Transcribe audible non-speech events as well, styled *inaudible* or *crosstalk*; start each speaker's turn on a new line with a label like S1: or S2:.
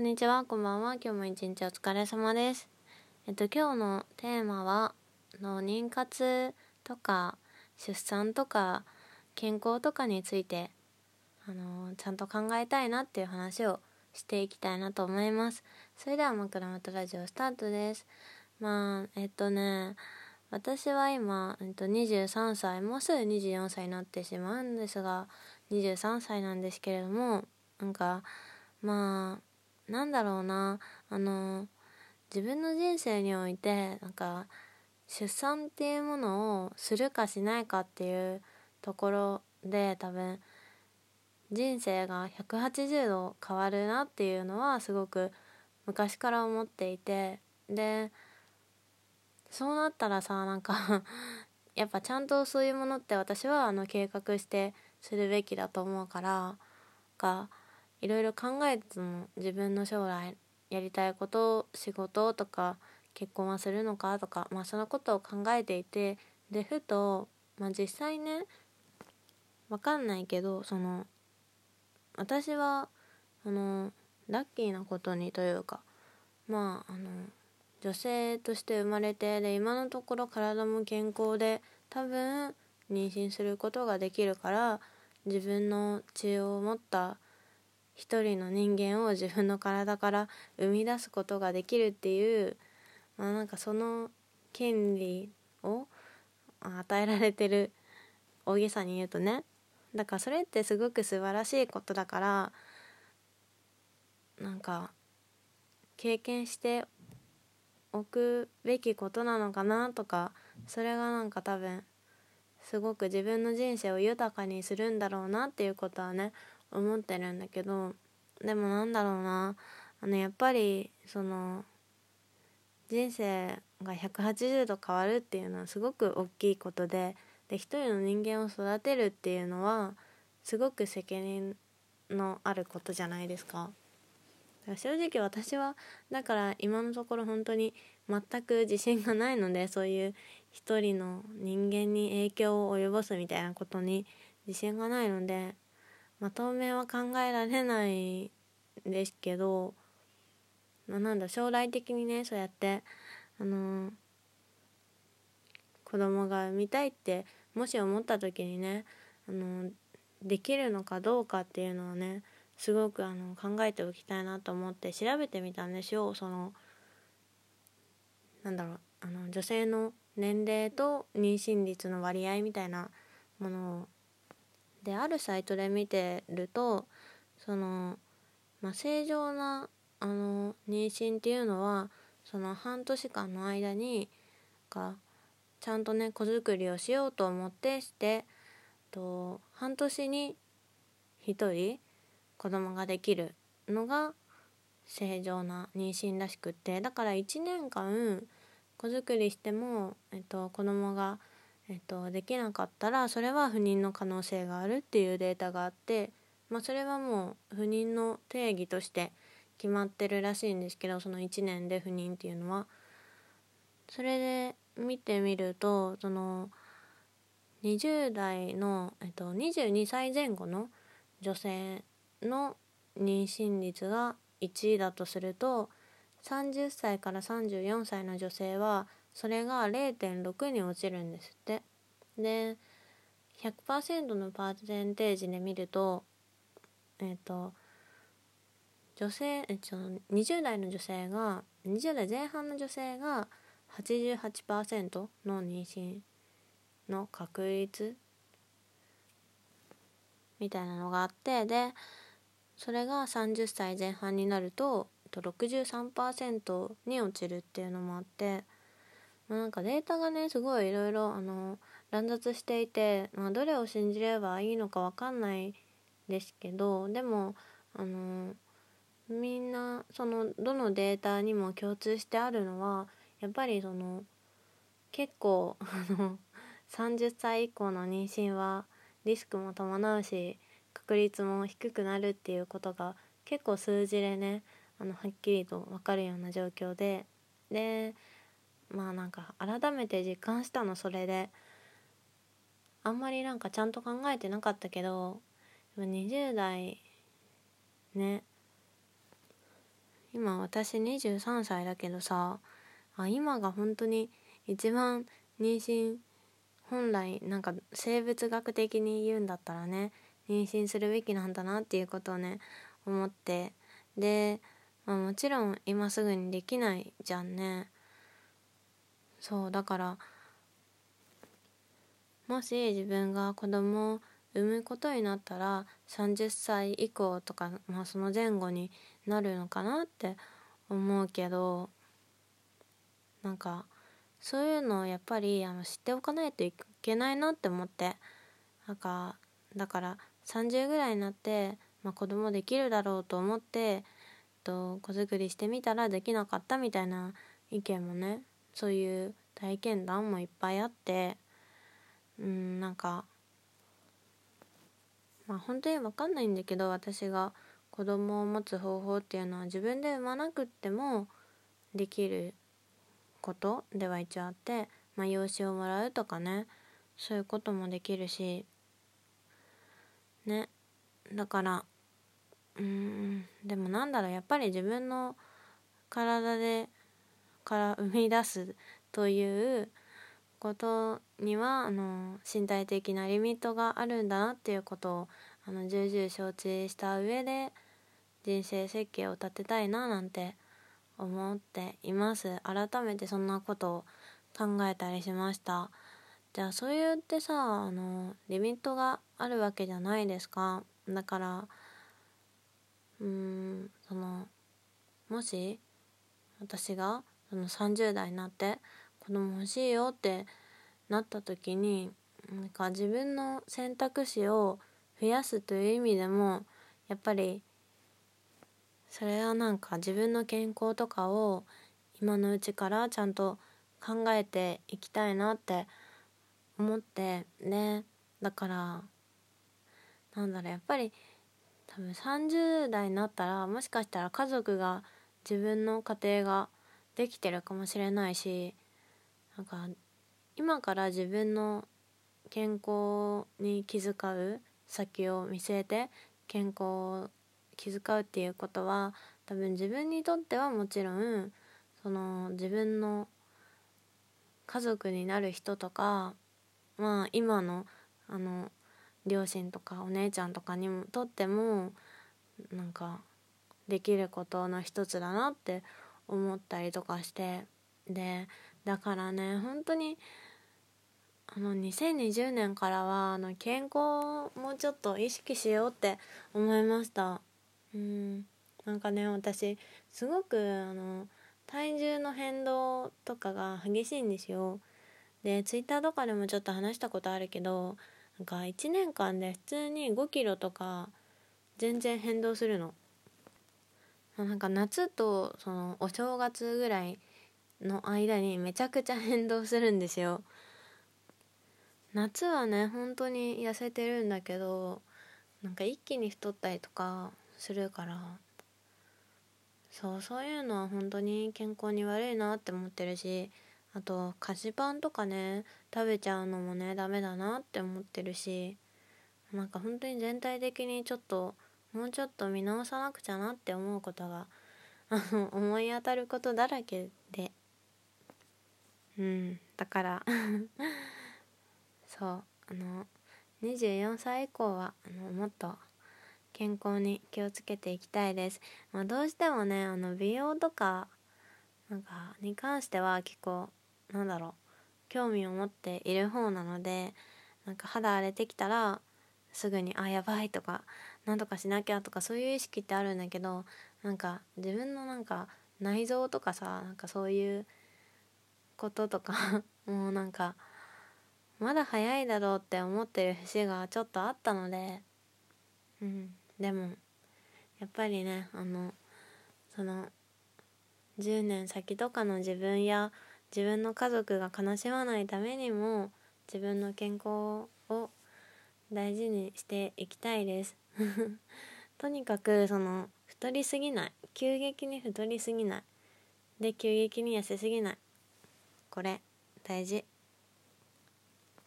S1: こんにちは、こんばんは。今日も一日お疲れ様です。えっと、今日のテーマは、の妊活とか、出産とか、健康とかについて、あのちゃんと考えたいなっていう話をしていきたいなと思います。それでは、枕元ラジオスタートです。まあ、えっとね、私は今、えっと、23歳、もうすぐ24歳になってしまうんですが、23歳なんですけれども、なんか、まあ、なんだろうな、あの、自分の人生において、なんか、出産っていうものをするかしないかっていうところで多分人生が180度変わるなっていうのはすごく昔から思っていて。でそうなったらさなんか *laughs* やっぱちゃんとそういうものって私はあの計画してするべきだと思うからがいろいろ考えても自分の将来やりたいこと仕事とか結婚はするのかとかまあそのことを考えていてでふと、まあ、実際ねわかんないけどその私はあのラッキーなことにというかまああの女性として生まれてで今のところ体も健康で多分妊娠することができるから自分の血を持った一人の人間を自分の体から生み出すことができるっていうまあなんかその権利を与えられてる大げさに言うとね。だからそれってすごく素晴らしいことだからなんか経験しておくべきことなのかなとかそれがなんか多分すごく自分の人生を豊かにするんだろうなっていうことはね思ってるんだけどでもなんだろうなあのやっぱりその人生が180度変わるっていうのはすごく大きいことでで一人の人間を育てるっていうのはすごく責任のあることじゃないですか。だから正直私はだから今のところ本当に全く自信がないのでそういう一人の人間に影響を及ぼすみたいなことに自信がないので、まあ、当面は考えられないですけど、まあ、なんだ将来的にねそうやってあのー、子供が産みたいってもし思った時にねあのー、できるのかどうかっていうのはねすごくあの考えておきたいなと思って調べてみたんですよ。そのなんだろうあの女性の年齢と妊娠率の割合みたいなものをであるサイトで見てるとその、まあ、正常なあの妊娠っていうのはその半年間の間にがちゃんとね子作りをしようと思ってしてと半年に1人子供ができるのが正常な妊娠らしくって。だから1年間子作りしても、えっと、子供が、えっと、できなかったらそれは不妊の可能性があるっていうデータがあって、まあ、それはもう不妊の定義として決まってるらしいんですけどその1年で不妊っていうのは。それで見てみるとその20代の、えっと、22歳前後の女性の妊娠率が1位だとすると30歳から34歳の女性はそれが0.6に落ちるんですって。で100%のパーセンテージで見るとえっ、ー、と女性、えっと、20代の女性が20代前半の女性が88%の妊娠の確率みたいなのがあってでそれが30歳前半になると63%に落ちるっていうのもあって、まあ、なんかデータがねすごいいろいろあの乱雑していて、まあ、どれを信じればいいのか分かんないですけどでもあのみんなそのどのデータにも共通してあるのはやっぱりその結構あの30歳以降の妊娠はリスクも伴うし確率も低くなるっていうことが結構数字でねあのはっきりと分かるような状況ででまあなんか改めて実感したのそれで。あんまりなんかちゃんと考えてなかったけど20代ね。今私23歳だけどさあ今が本当に一番妊娠本来なんか生物学的に言うんだったらね妊娠するべきなんだなっていうことをね思って。で、まあ、もちろん今すぐにできないじゃんね。そうだからもし自分が子供を産むことになったら30歳以降とか、まあ、その前後になるのかなって思うけどなんかそういうのをやっぱりあの知っておかないといけないなって思ってなんかだから30ぐらいになって、まあ、子供できるだろうと思ってと子作りしてみたらできなかったみたいな意見もねそういう体験談もいっぱいあってうんなんかまあ本当に分かんないんだけど私が子供を持つ方法っていうのは自分で産まなくってもできることでは一応あって、まあ、養子をもらうとかねそういうこともできるしねだからうんでもなんだろうやっぱり自分の体でから生み出すということにはあの身体的なリミットがあるんだなっていうことをあの重々承知した上で人生設計を立てたいななんて思っています。改めてそんなことを考えたりしました。じゃあそう言ってさあのリミットがあるわけじゃないですか。だからうーんそのもし私がその30代になって子供欲しいよってなった時になんか自分の選択肢を増やすという意味でもやっぱりそれはなんか自分の健康とかを今のうちからちゃんと考えていきたいなって思ってねだからなんだろうやっぱり多分30代になったらもしかしたら家族が自分の家庭ができてるかもしれないしなんか今から自分の健康に気遣う先を見据えて健康を気遣うっていうことは多分自分にとってはもちろんその自分の家族になる人とかまあ今のあの両親とかお姉ちゃんとかにもとってもなんかできることの一つだなって思ったりとかしてでだからね本当にあの2020年からはあの健康をもうちょっと意識しようって思いました。うん。なんかね私すごくあの体重の変動とかが激しいんですよ。でツイッターとかでもちょっと話したことあるけどなんか1年間で普通に5キロとか全然変動するの。なんか夏とそのお正月ぐらいの間にめちゃくちゃ変動するんですよ。夏はね本当に痩せてるんだけどなんか一気に太ったりとかするから。そうそういうのは本当に健康に悪いなって思ってるしあと菓子パンとかね食べちゃうのもねダメだなって思ってるしなんか本当に全体的にちょっともうちょっと見直さなくちゃなって思うことが *laughs* 思い当たることだらけで。うんだから。*laughs* そうあの24歳以降はあのもっと健康に気をつけていきたいです、まあ、どうしてもねあの美容とかなんかに関しては結構なんだろう興味を持っている方なのでなんか肌荒れてきたらすぐにあやばいとかなんとかしなきゃとかそういう意識ってあるんだけどなんか自分のなんか内臓とかさなんかそういうこととか *laughs* もうなんかまだ早いだろうって思ってる節がちょっとあったのでうんでもやっぱりねあのその10年先とかの自分や自分の家族が悲しまないためにも自分の健康を大事にしていきたいです。*laughs* とにかくその太りすぎない。急激に太りすぎない。で急激に痩せすぎない。これ大事。